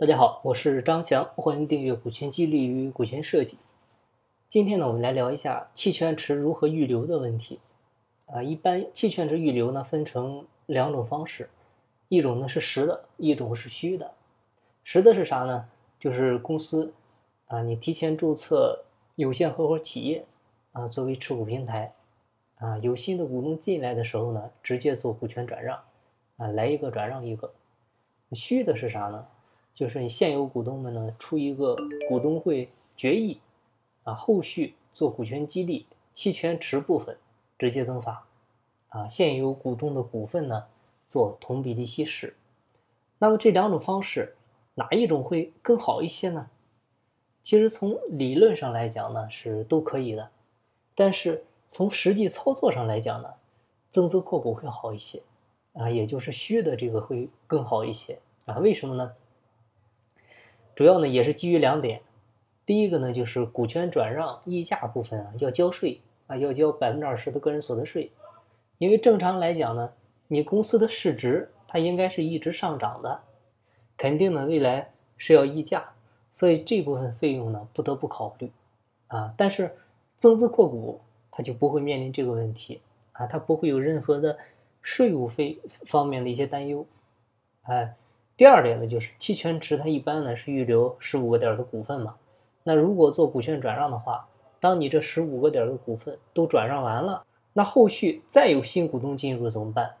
大家好，我是张翔，欢迎订阅股权激励与股权设计。今天呢，我们来聊一下期权池如何预留的问题。啊，一般期权池预留呢，分成两种方式，一种呢是实的，一种是虚的。实的是啥呢？就是公司啊，你提前注册有限合伙企业啊，作为持股平台啊，有新的股东进来的时候呢，直接做股权转让啊，来一个转让一个。虚的是啥呢？就是你现有股东们呢出一个股东会决议，啊，后续做股权激励，期权池部分直接增发，啊，现有股东的股份呢做同比例稀释。那么这两种方式哪一种会更好一些呢？其实从理论上来讲呢是都可以的，但是从实际操作上来讲呢，增资扩股会好一些，啊，也就是虚的这个会更好一些啊？为什么呢？主要呢也是基于两点，第一个呢就是股权转让溢价部分啊要交税啊要交百分之二十的个人所得税，因为正常来讲呢，你公司的市值它应该是一直上涨的，肯定呢未来是要溢价，所以这部分费用呢不得不考虑啊。但是增资扩股它就不会面临这个问题啊，它不会有任何的税务费方面的一些担忧，哎。第二点呢，就是期权池它一般呢是预留十五个点的股份嘛。那如果做股权转让的话，当你这十五个点的股份都转让完了，那后续再有新股东进入怎么办？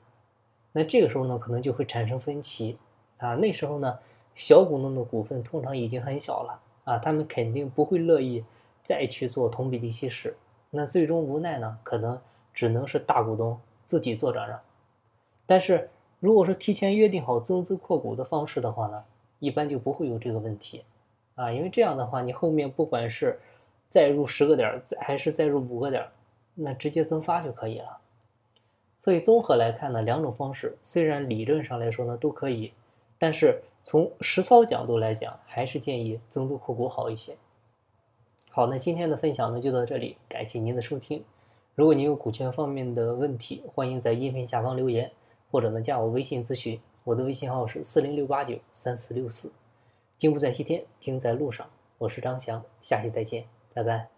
那这个时候呢，可能就会产生分歧啊。那时候呢，小股东的股份通常已经很小了啊，他们肯定不会乐意再去做同比例稀释。那最终无奈呢，可能只能是大股东自己做转让，但是。如果说提前约定好增资扩股的方式的话呢，一般就不会有这个问题，啊，因为这样的话，你后面不管是再入十个点，还是再入五个点，那直接增发就可以了。所以综合来看呢，两种方式虽然理论上来说呢都可以，但是从实操角度来讲，还是建议增资扩股好一些。好，那今天的分享呢就到这里，感谢您的收听。如果您有股权方面的问题，欢迎在音频下方留言。或者呢，加我微信咨询，我的微信号是四零六八九三四六四。金不在西天，金在路上。我是张翔，下期再见，拜拜。